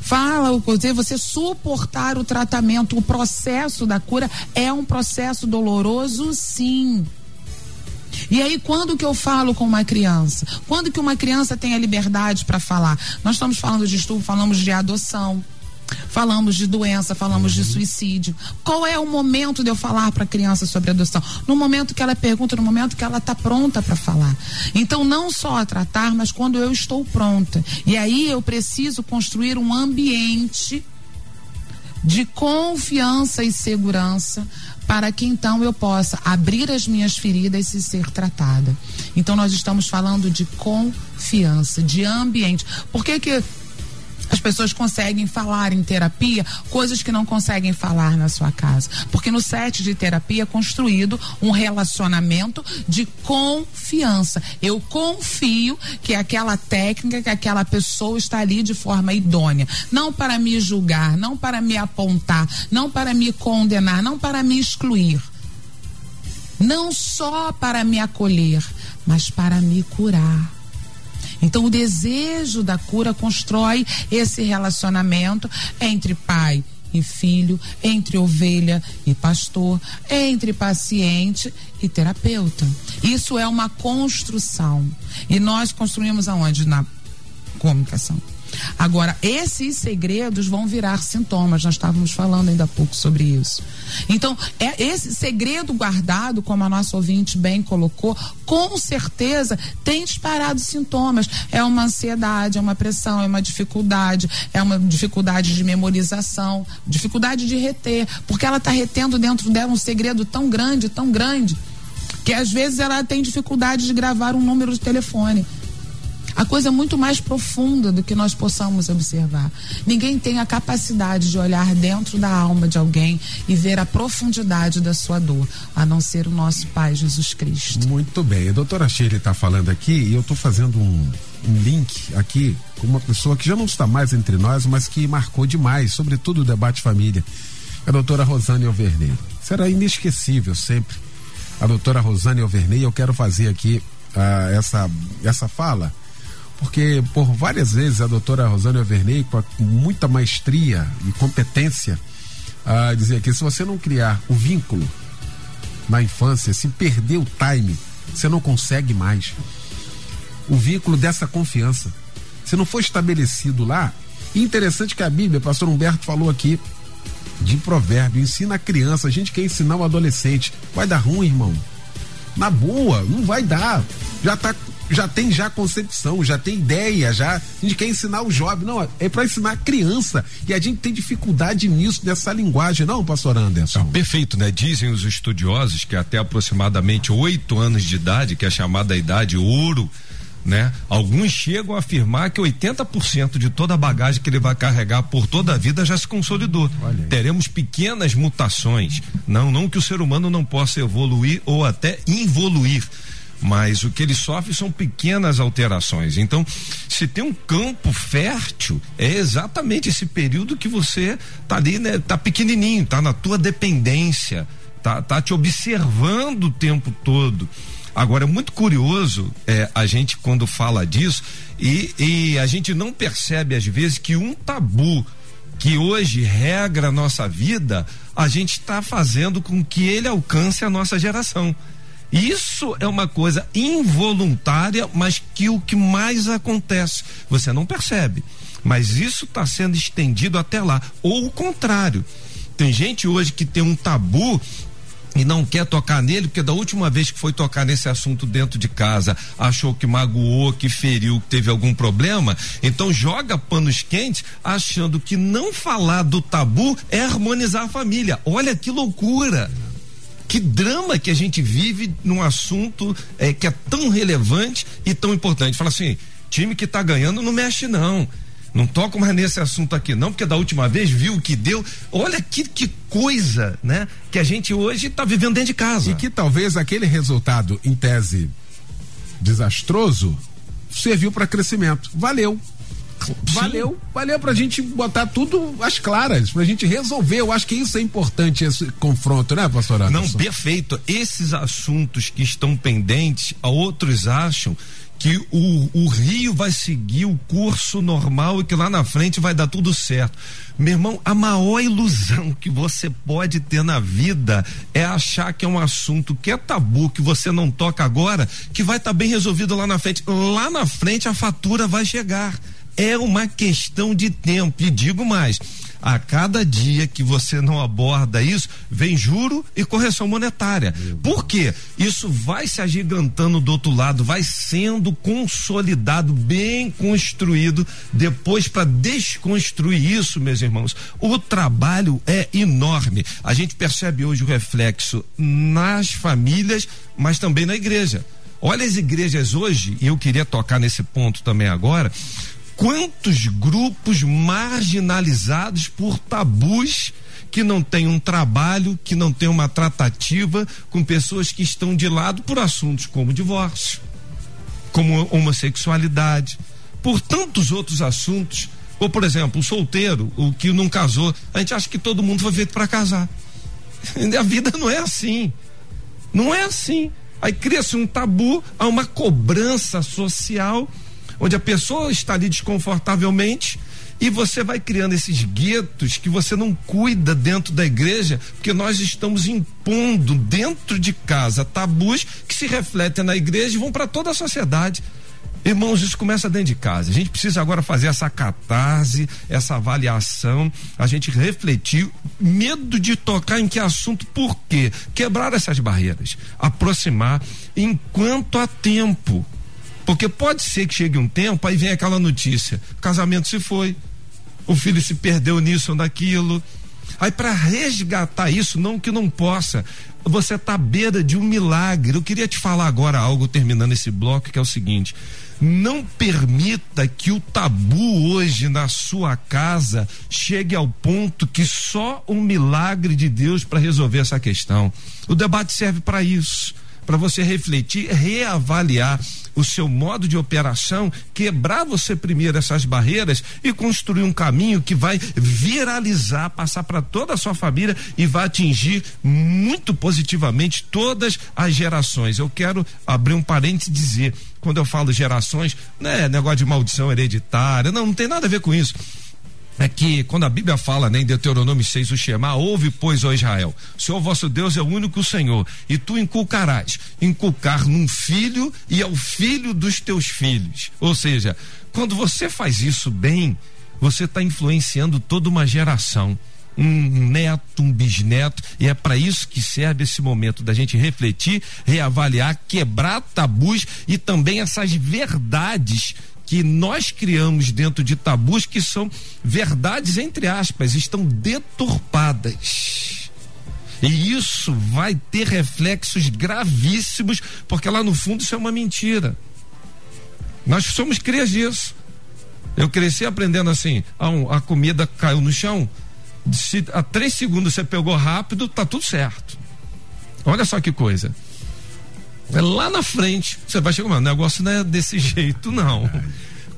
Fala o você suportar o tratamento, o processo da cura é um processo doloroso, sim. E aí, quando que eu falo com uma criança? Quando que uma criança tem a liberdade para falar? Nós estamos falando de estupro, falamos de adoção. Falamos de doença, falamos de suicídio. Qual é o momento de eu falar para a criança sobre adoção? No momento que ela pergunta, no momento que ela está pronta para falar. Então, não só a tratar, mas quando eu estou pronta. E aí eu preciso construir um ambiente de confiança e segurança para que então eu possa abrir as minhas feridas e ser tratada. Então nós estamos falando de confiança, de ambiente. Por que que as pessoas conseguem falar em terapia coisas que não conseguem falar na sua casa. Porque no set de terapia é construído um relacionamento de confiança. Eu confio que aquela técnica, que aquela pessoa está ali de forma idônea. Não para me julgar, não para me apontar, não para me condenar, não para me excluir. Não só para me acolher, mas para me curar então, o desejo da cura constrói esse relacionamento entre pai e filho, entre ovelha e pastor, entre paciente e terapeuta. Isso é uma construção. E nós construímos aonde? Na comunicação. Agora, esses segredos vão virar sintomas. Nós estávamos falando ainda há pouco sobre isso. Então, é esse segredo guardado, como a nossa ouvinte bem colocou, com certeza tem disparado sintomas. É uma ansiedade, é uma pressão, é uma dificuldade, é uma dificuldade de memorização, dificuldade de reter, porque ela está retendo dentro dela um segredo tão grande, tão grande, que às vezes ela tem dificuldade de gravar um número de telefone. A coisa é muito mais profunda do que nós possamos observar. Ninguém tem a capacidade de olhar dentro da alma de alguém e ver a profundidade da sua dor, a não ser o nosso Pai Jesus Cristo. Muito bem. A doutora Shirley está falando aqui e eu estou fazendo um, um link aqui com uma pessoa que já não está mais entre nós, mas que marcou demais, sobretudo o debate família. A doutora Rosane Alverney. Será inesquecível sempre. A doutora Rosane Alverney, eu quero fazer aqui uh, essa, essa fala, porque por várias vezes a doutora Rosane Alverney, com, muita maestria e competência, uh, dizia que se você não criar o vínculo na infância, se perder o time, você não consegue mais. O vínculo dessa confiança. Se não for estabelecido lá, e interessante que a Bíblia, pastor Humberto falou aqui de provérbio, ensina a criança, a gente quer ensinar o adolescente. Vai dar ruim, irmão. Na boa, não vai dar. Já tá já tem já concepção, já tem ideia, já a gente quer ensinar o jovem, não, é para ensinar a criança e a gente tem dificuldade nisso dessa linguagem, não, pastor Anderson? Ah, perfeito, né? Dizem os estudiosos que até aproximadamente oito anos de idade, que é a chamada idade ouro, né? Alguns chegam a afirmar que 80% de toda a bagagem que ele vai carregar por toda a vida já se consolidou. Teremos pequenas mutações, não, não que o ser humano não possa evoluir ou até involuir, mas o que ele sofre são pequenas alterações. Então, se tem um campo fértil, é exatamente esse período que você tá ali, né, tá pequenininho, tá na tua dependência, tá, tá te observando o tempo todo. Agora, é muito curioso é, a gente quando fala disso e, e a gente não percebe às vezes que um tabu que hoje regra a nossa vida, a gente está fazendo com que ele alcance a nossa geração. Isso é uma coisa involuntária, mas que o que mais acontece, você não percebe. Mas isso está sendo estendido até lá. Ou o contrário. Tem gente hoje que tem um tabu e não quer tocar nele, porque da última vez que foi tocar nesse assunto dentro de casa, achou que magoou, que feriu, que teve algum problema, então joga panos quentes, achando que não falar do tabu é harmonizar a família. Olha que loucura! Que drama que a gente vive num assunto é, que é tão relevante e tão importante. Fala assim, time que tá ganhando não mexe não. Não toco mais nesse assunto aqui, não, porque da última vez viu o que deu. Olha que, que coisa, né? Que a gente hoje está vivendo dentro de casa. E que talvez aquele resultado, em tese, desastroso, serviu para crescimento. Valeu. Valeu, valeu pra gente botar tudo às claras, pra gente resolver. Eu acho que isso é importante, esse confronto, né, pastor Anderson? Não, perfeito. Esses assuntos que estão pendentes, outros acham que o, o rio vai seguir o curso normal e que lá na frente vai dar tudo certo. Meu irmão, a maior ilusão que você pode ter na vida é achar que é um assunto que é tabu, que você não toca agora, que vai estar tá bem resolvido lá na frente. Lá na frente a fatura vai chegar. É uma questão de tempo. E digo mais a cada dia que você não aborda isso, vem juro e correção monetária. Por quê? Isso vai se agigantando do outro lado, vai sendo consolidado, bem construído, depois para desconstruir isso, meus irmãos. O trabalho é enorme. A gente percebe hoje o reflexo nas famílias, mas também na igreja. Olha as igrejas hoje, e eu queria tocar nesse ponto também agora quantos grupos marginalizados por tabus que não têm um trabalho, que não têm uma tratativa com pessoas que estão de lado por assuntos como divórcio, como homossexualidade, por tantos outros assuntos. Ou, por exemplo, o solteiro, o que não casou, a gente acha que todo mundo foi feito para casar. A vida não é assim. Não é assim. Aí cria-se um tabu, há uma cobrança social onde a pessoa está ali desconfortavelmente e você vai criando esses guetos que você não cuida dentro da igreja, porque nós estamos impondo dentro de casa tabus que se refletem na igreja e vão para toda a sociedade. Irmãos, isso começa dentro de casa. A gente precisa agora fazer essa catarse, essa avaliação, a gente refletir, medo de tocar em que assunto, por quê? Quebrar essas barreiras, aproximar enquanto há tempo. Porque pode ser que chegue um tempo, aí vem aquela notícia: o casamento se foi, o filho se perdeu nisso ou naquilo. Aí, para resgatar isso, não que não possa, você está à beira de um milagre. Eu queria te falar agora algo, terminando esse bloco, que é o seguinte: Não permita que o tabu hoje na sua casa chegue ao ponto que só um milagre de Deus para resolver essa questão. O debate serve para isso para você refletir, reavaliar o seu modo de operação, quebrar você primeiro essas barreiras e construir um caminho que vai viralizar, passar para toda a sua família e vai atingir muito positivamente todas as gerações. Eu quero abrir um parênteses e dizer, quando eu falo gerações, não é negócio de maldição hereditária, não, não tem nada a ver com isso é que quando a Bíblia fala né, em Deuteronômio 6, o Shema, ouve, pois, ó Israel, o Senhor vosso Deus é o único Senhor, e tu inculcarás, inculcar num filho e ao filho dos teus filhos. Ou seja, quando você faz isso bem, você está influenciando toda uma geração um neto, um bisneto, e é para isso que serve esse momento da gente refletir, reavaliar, quebrar tabus e também essas verdades que nós criamos dentro de tabus que são verdades, entre aspas, estão deturpadas. E isso vai ter reflexos gravíssimos, porque lá no fundo isso é uma mentira. Nós somos crias disso. Eu cresci aprendendo assim: a, a comida caiu no chão, se a três segundos você pegou rápido, tá tudo certo. Olha só que coisa. É lá na frente, você vai chegar, mas o negócio não é desse jeito, não.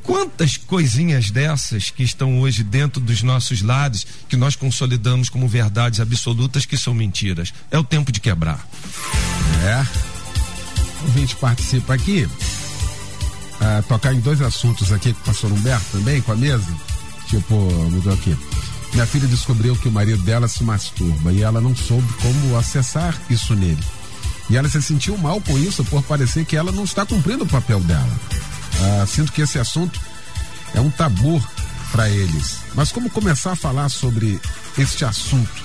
Quantas coisinhas dessas que estão hoje dentro dos nossos lares, que nós consolidamos como verdades absolutas, que são mentiras? É o tempo de quebrar. É. A gente participa aqui, a tocar em dois assuntos aqui com o pastor Humberto também, com a mesa. Tipo, mudou aqui. Minha filha descobriu que o marido dela se masturba e ela não soube como acessar isso nele. E ela se sentiu mal com isso por parecer que ela não está cumprindo o papel dela. Ah, sinto que esse assunto é um tabu para eles. Mas como começar a falar sobre este assunto?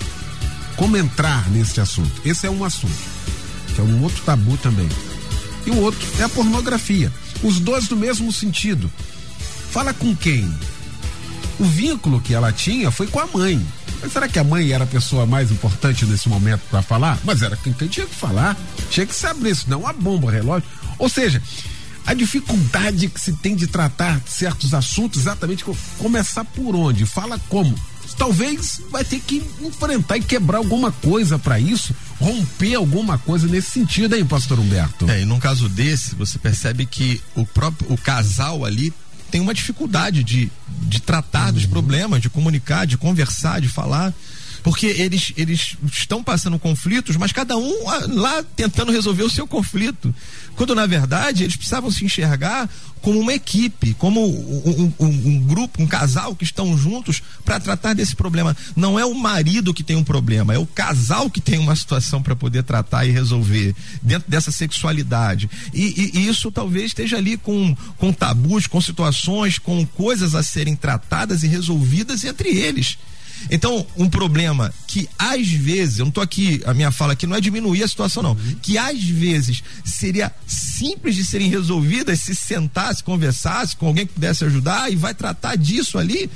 Como entrar neste assunto? Esse é um assunto, que é um outro tabu também. E o outro é a pornografia. Os dois no mesmo sentido. Fala com quem? O vínculo que ela tinha foi com a mãe. Mas será que a mãe era a pessoa mais importante nesse momento para falar? Mas era quem, tinha que falar. Tinha que saber isso, não a bomba, relógio. Ou seja, a dificuldade que se tem de tratar certos assuntos, exatamente começar por onde? Fala como? Talvez vai ter que enfrentar e quebrar alguma coisa para isso, romper alguma coisa nesse sentido aí, pastor Humberto. É, e num caso desse, você percebe que o próprio o casal ali tem uma dificuldade de, de tratar uhum. dos problemas, de comunicar, de conversar, de falar porque eles, eles estão passando conflitos, mas cada um ah, lá tentando resolver o seu conflito. Quando na verdade eles precisavam se enxergar como uma equipe, como um, um, um grupo, um casal que estão juntos para tratar desse problema. Não é o marido que tem um problema, é o casal que tem uma situação para poder tratar e resolver dentro dessa sexualidade. E, e, e, isso talvez esteja ali com, com tabus, com situações, com coisas a serem tratadas e resolvidas entre eles. Então, um problema que às vezes, eu não estou aqui, a minha fala aqui não é diminuir a situação, não. Uhum. Que às vezes seria simples de serem resolvidas se sentasse, conversasse com alguém que pudesse ajudar e vai tratar disso ali,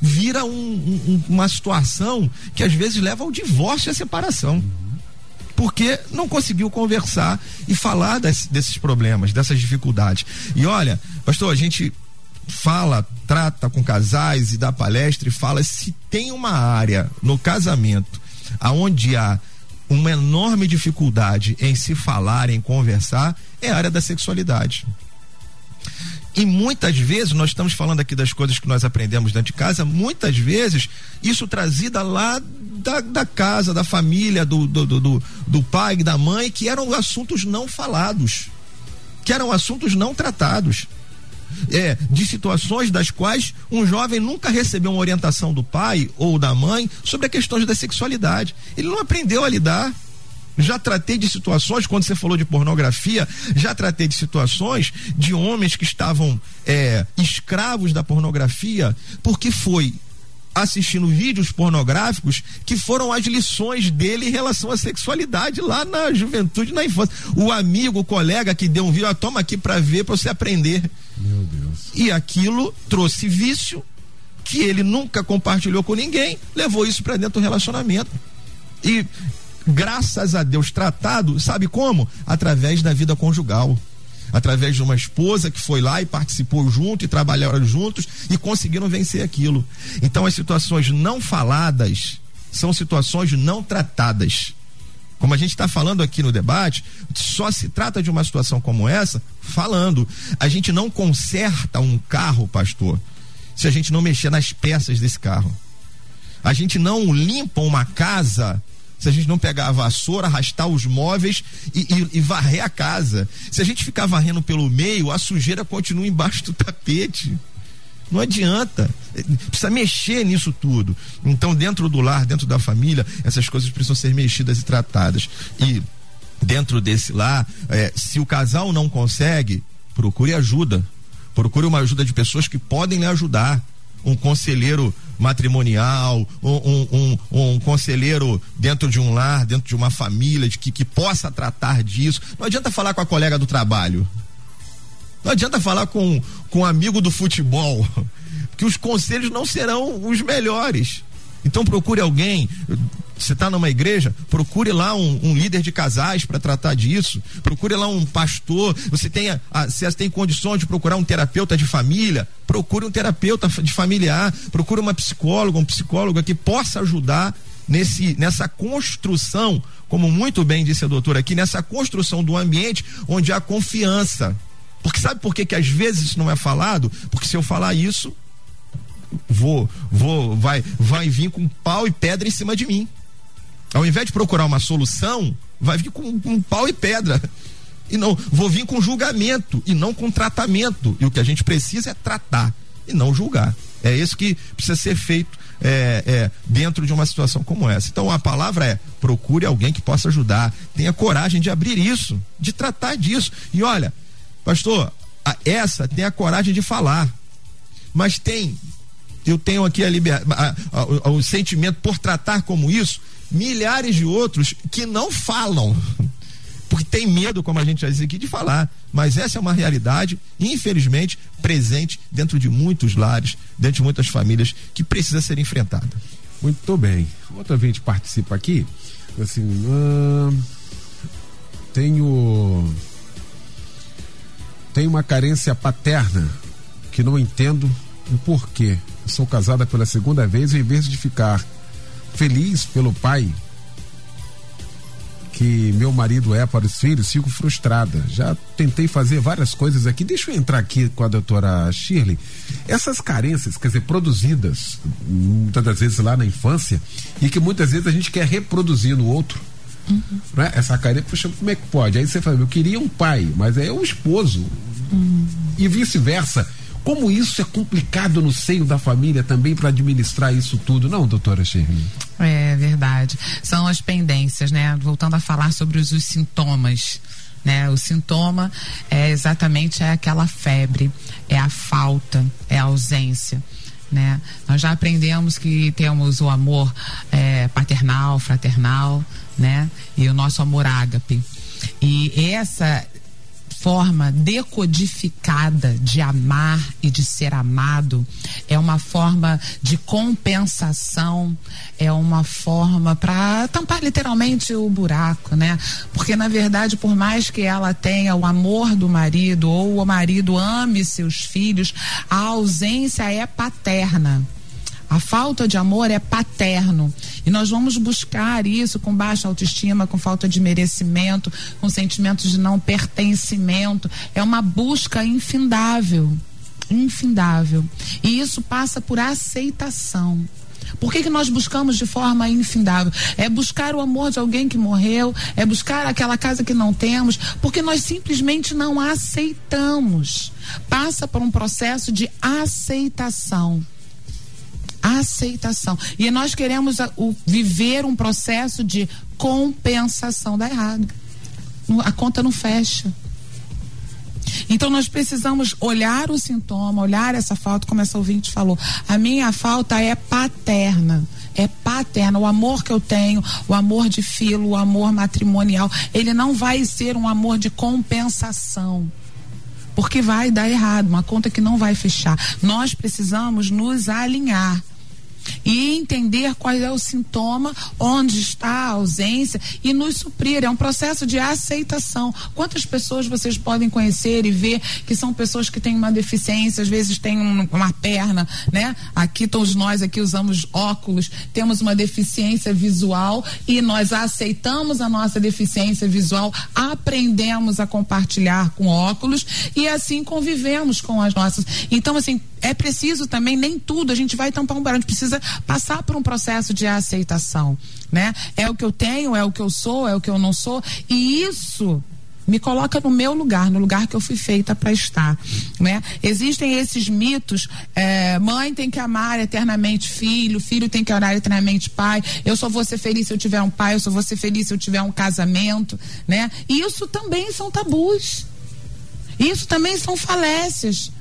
vira um, um, uma situação que às vezes leva ao divórcio e à separação. Uhum. Porque não conseguiu conversar e falar des, desses problemas, dessas dificuldades. E olha, pastor, a gente fala, trata com casais e dá palestra e fala se tem uma área no casamento aonde há uma enorme dificuldade em se falar, em conversar, é a área da sexualidade. E muitas vezes, nós estamos falando aqui das coisas que nós aprendemos dentro de casa, muitas vezes isso trazida lá da, da casa, da família, do, do, do, do pai, da mãe, que eram assuntos não falados, que eram assuntos não tratados é, de situações das quais um jovem nunca recebeu uma orientação do pai ou da mãe sobre a questão da sexualidade. Ele não aprendeu a lidar. Já tratei de situações, quando você falou de pornografia, já tratei de situações de homens que estavam é, escravos da pornografia, porque foi assistindo vídeos pornográficos que foram as lições dele em relação à sexualidade lá na juventude, na infância. O amigo, o colega que deu um vídeo, ah, toma aqui para ver, para você aprender. Deus. E aquilo trouxe vício que ele nunca compartilhou com ninguém, levou isso para dentro do relacionamento. E graças a Deus tratado, sabe como? Através da vida conjugal através de uma esposa que foi lá e participou junto e trabalharam juntos e conseguiram vencer aquilo. Então as situações não faladas são situações não tratadas. Como a gente está falando aqui no debate, só se trata de uma situação como essa falando. A gente não conserta um carro, pastor, se a gente não mexer nas peças desse carro. A gente não limpa uma casa se a gente não pegar a vassoura, arrastar os móveis e, e, e, varrer a casa. Se a gente ficar varrendo pelo meio, a sujeira continua embaixo do tapete. Não adianta. Precisa mexer nisso tudo. Então, dentro do lar, dentro da família, essas coisas precisam ser mexidas e tratadas. E dentro desse lar, é, se o casal não consegue, procure ajuda. Procure uma ajuda de pessoas que podem lhe ajudar um conselheiro matrimonial, um, um, um, um, conselheiro dentro de um lar, dentro de uma família, de que, que possa tratar disso. Não adianta falar com a colega do trabalho. Não adianta falar com, com um amigo do futebol, que os conselhos não serão os melhores. Então procure alguém. Você está numa igreja, procure lá um, um líder de casais para tratar disso. Procure lá um pastor. Você tem, você tem condições de procurar um terapeuta de família. Procure um terapeuta de familiar. Procure uma psicóloga, um psicólogo que possa ajudar nesse, nessa construção, como muito bem disse a doutora aqui, nessa construção do ambiente onde há confiança. Porque sabe por que, que às vezes isso não é falado? Porque se eu falar isso, vou, vou, vai, vai vir com pau e pedra em cima de mim. Ao invés de procurar uma solução, vai vir com, com pau e pedra. E não, vou vir com julgamento e não com tratamento. E o que a gente precisa é tratar e não julgar. É isso que precisa ser feito é, é, dentro de uma situação como essa. Então a palavra é: procure alguém que possa ajudar, tenha coragem de abrir isso, de tratar disso. E olha, pastor, essa tem a coragem de falar, mas tem eu tenho aqui a liber, a, a, o sentimento por tratar como isso, milhares de outros que não falam. Porque tem medo, como a gente já disse aqui, de falar. Mas essa é uma realidade, infelizmente, presente dentro de muitos lares, dentro de muitas famílias, que precisa ser enfrentada. Muito bem. Outro ouvinte participa aqui. Assim, hum, tenho. Tenho uma carência paterna que não entendo o porquê sou casada pela segunda vez e em vez de ficar feliz pelo pai que meu marido é para os filhos, fico frustrada. Já tentei fazer várias coisas aqui. Deixa eu entrar aqui com a doutora Shirley. Essas carências, quer dizer, produzidas muitas das vezes lá na infância e que muitas vezes a gente quer reproduzir no outro. Uhum. Né? Essa carência, puxa, como é que pode? Aí você fala, eu queria um pai, mas é o esposo. Uhum. E vice-versa como isso é complicado no seio da família também para administrar isso tudo, não, doutora Shirley? É verdade. São as pendências, né? Voltando a falar sobre os, os sintomas. Né? O sintoma é exatamente é aquela febre, é a falta, é a ausência. Né? Nós já aprendemos que temos o amor é, paternal, fraternal, né? E o nosso amor ágape. E essa forma decodificada de amar e de ser amado, é uma forma de compensação, é uma forma para tampar literalmente o buraco, né? Porque na verdade, por mais que ela tenha o amor do marido ou o marido ame seus filhos, a ausência é paterna. A falta de amor é paterno. E nós vamos buscar isso com baixa autoestima, com falta de merecimento, com sentimentos de não pertencimento. É uma busca infindável. Infindável. E isso passa por aceitação. Por que, que nós buscamos de forma infindável? É buscar o amor de alguém que morreu, é buscar aquela casa que não temos, porque nós simplesmente não aceitamos. Passa por um processo de aceitação aceitação. E nós queremos a, o, viver um processo de compensação da errado. A conta não fecha. Então nós precisamos olhar o sintoma, olhar essa falta, como essa ouvinte falou. A minha falta é paterna. É paterna. O amor que eu tenho, o amor de filo, o amor matrimonial, ele não vai ser um amor de compensação porque vai dar errado, uma conta que não vai fechar. Nós precisamos nos alinhar e entender qual é o sintoma, onde está a ausência e nos suprir. É um processo de aceitação. Quantas pessoas vocês podem conhecer e ver que são pessoas que têm uma deficiência, às vezes têm um, uma perna, né? Aqui todos nós aqui usamos óculos, temos uma deficiência visual e nós aceitamos a nossa deficiência visual, aprendemos a compartilhar com óculos e assim convivemos com as nossas. Então, assim, é preciso também, nem tudo, a gente vai tampar um barulho, a gente precisa passar por um processo de aceitação, né? É o que eu tenho, é o que eu sou, é o que eu não sou, e isso me coloca no meu lugar, no lugar que eu fui feita para estar, né? Existem esses mitos, é, mãe tem que amar eternamente filho, filho tem que orar eternamente pai, eu só vou ser feliz se eu tiver um pai, eu só vou ser feliz se eu tiver um casamento, né? Isso também são tabus, isso também são falécias,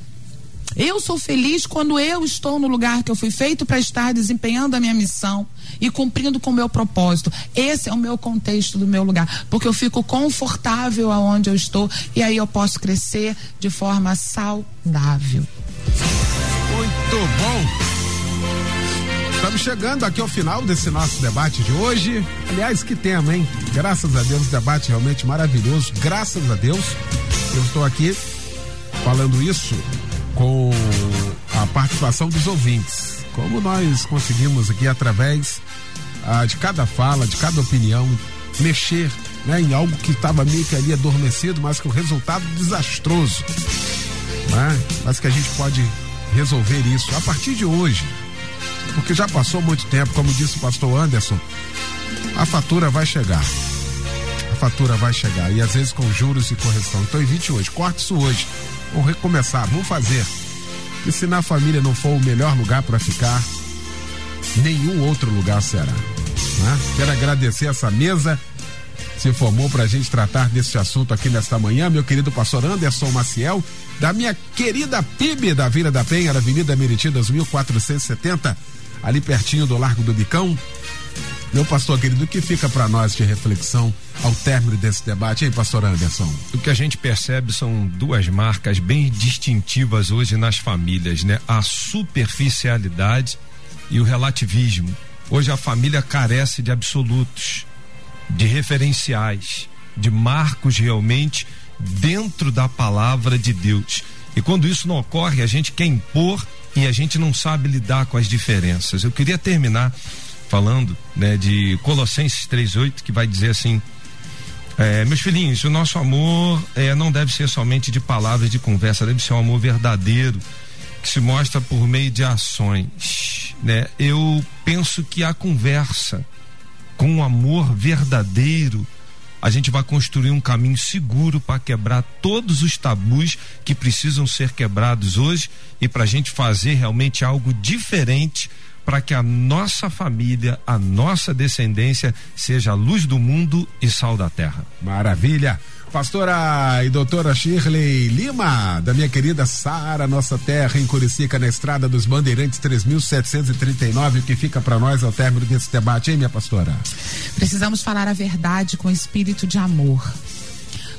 eu sou feliz quando eu estou no lugar que eu fui feito para estar desempenhando a minha missão e cumprindo com o meu propósito. Esse é o meu contexto do meu lugar, porque eu fico confortável aonde eu estou e aí eu posso crescer de forma saudável. Muito bom. Estamos chegando aqui ao final desse nosso debate de hoje. Aliás, que tema, hein? Graças a Deus, debate realmente maravilhoso. Graças a Deus, eu estou aqui falando isso com a participação dos ouvintes. Como nós conseguimos aqui, através ah, de cada fala, de cada opinião, mexer né, em algo que estava meio que ali adormecido, mas com resultado desastroso. Né? Mas que a gente pode resolver isso a partir de hoje. Porque já passou muito tempo, como disse o pastor Anderson, a fatura vai chegar. A fatura vai chegar. E às vezes com juros e correção. Então evite hoje, corte isso hoje. Vamos recomeçar, vamos fazer. E se na família não for o melhor lugar para ficar, nenhum outro lugar será. Né? Quero agradecer essa mesa se formou para a gente tratar desse assunto aqui nesta manhã, meu querido pastor Anderson Maciel, da minha querida PIB da Vila da Penha, Avenida Meritidas 1470, ali pertinho do Largo do Bicão. Meu pastor querido, o que fica para nós de reflexão ao término desse debate, hein, pastor Anderson? O que a gente percebe são duas marcas bem distintivas hoje nas famílias, né? A superficialidade e o relativismo. Hoje a família carece de absolutos, de referenciais, de marcos realmente dentro da palavra de Deus. E quando isso não ocorre, a gente quer impor e a gente não sabe lidar com as diferenças. Eu queria terminar falando né, de Colossenses 3,8, que vai dizer assim: é, meus filhinhos, o nosso amor é, não deve ser somente de palavras de conversa, deve ser um amor verdadeiro que se mostra por meio de ações. Né? Eu penso que a conversa com um amor verdadeiro a gente vai construir um caminho seguro para quebrar todos os tabus que precisam ser quebrados hoje e para a gente fazer realmente algo diferente para que a nossa família, a nossa descendência seja a luz do mundo e sal da terra. Maravilha. Pastora e doutora Shirley Lima, da minha querida Sara, nossa terra em Curicica, na estrada dos Bandeirantes 3739, o que fica para nós ao término desse debate, hein, minha pastora? Precisamos falar a verdade com espírito de amor.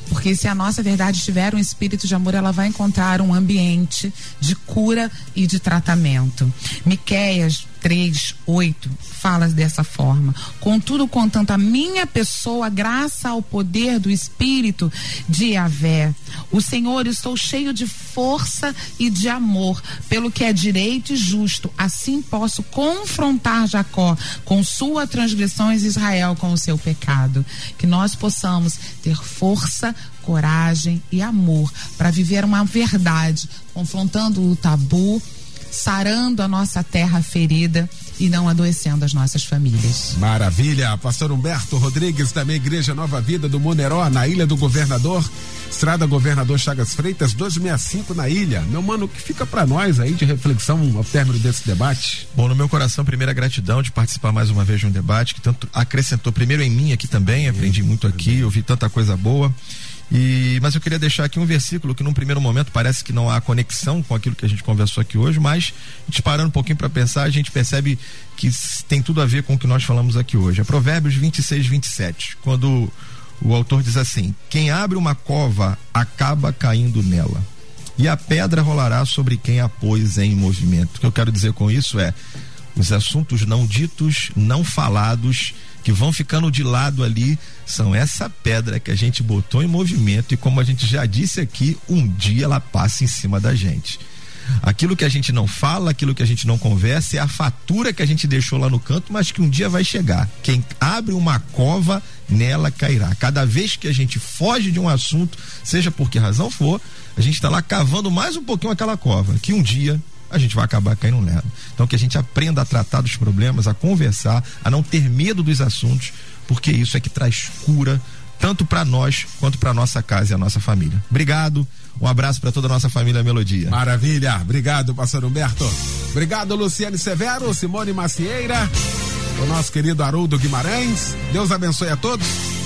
Porque se a nossa verdade tiver um espírito de amor, ela vai encontrar um ambiente de cura e de tratamento. Miqueias 3, 8 fala dessa forma. Contudo, contanto a minha pessoa, graça ao poder do Espírito de Yahvé. O Senhor, estou cheio de força e de amor, pelo que é direito e justo. Assim posso confrontar Jacó com sua transgressões, Israel com o seu pecado. Que nós possamos ter força, coragem e amor para viver uma verdade, confrontando o tabu sarando a nossa terra ferida e não adoecendo as nossas famílias. Maravilha. Pastor Humberto Rodrigues, da minha Igreja Nova Vida do Moneró, na Ilha do Governador. Estrada Governador Chagas Freitas, 265 na ilha. Meu mano, o que fica para nós aí de reflexão ao término desse debate? Bom, no meu coração, primeira gratidão de participar mais uma vez de um debate que tanto acrescentou primeiro em mim aqui também, aprendi muito aqui, ouvi tanta coisa boa. E, mas eu queria deixar aqui um versículo que num primeiro momento parece que não há conexão com aquilo que a gente conversou aqui hoje, mas a gente parando um pouquinho para pensar, a gente percebe que tem tudo a ver com o que nós falamos aqui hoje. É Provérbios 26, 27, quando o autor diz assim: Quem abre uma cova acaba caindo nela, e a pedra rolará sobre quem a pôs em movimento. O que eu quero dizer com isso é Os assuntos não ditos, não falados, que vão ficando de lado ali, são essa pedra que a gente botou em movimento e como a gente já disse aqui, um dia ela passa em cima da gente. Aquilo que a gente não fala, aquilo que a gente não conversa, é a fatura que a gente deixou lá no canto, mas que um dia vai chegar. Quem abre uma cova, nela cairá. Cada vez que a gente foge de um assunto, seja por que razão for, a gente está lá cavando mais um pouquinho aquela cova, que um dia a gente vai acabar caindo nela. Então que a gente aprenda a tratar dos problemas, a conversar, a não ter medo dos assuntos, porque isso é que traz cura tanto para nós quanto para nossa casa e a nossa família. Obrigado. Um abraço para toda a nossa família Melodia. Maravilha. Obrigado, pastor Humberto. Obrigado, Luciane Severo, Simone Macieira, o nosso querido Haroldo Guimarães. Deus abençoe a todos.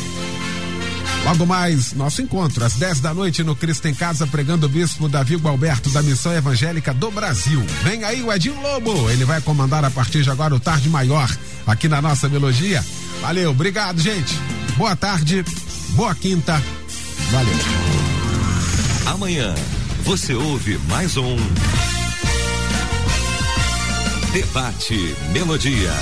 Logo mais, nosso encontro, às 10 da noite, no Cristo em Casa, pregando o bispo Davi Gualberto, da Missão Evangélica do Brasil. Vem aí o Edinho Lobo, ele vai comandar a partir de agora o Tarde Maior, aqui na nossa Melodia. Valeu, obrigado, gente. Boa tarde, boa quinta. Valeu. Amanhã você ouve mais um Debate Melodia.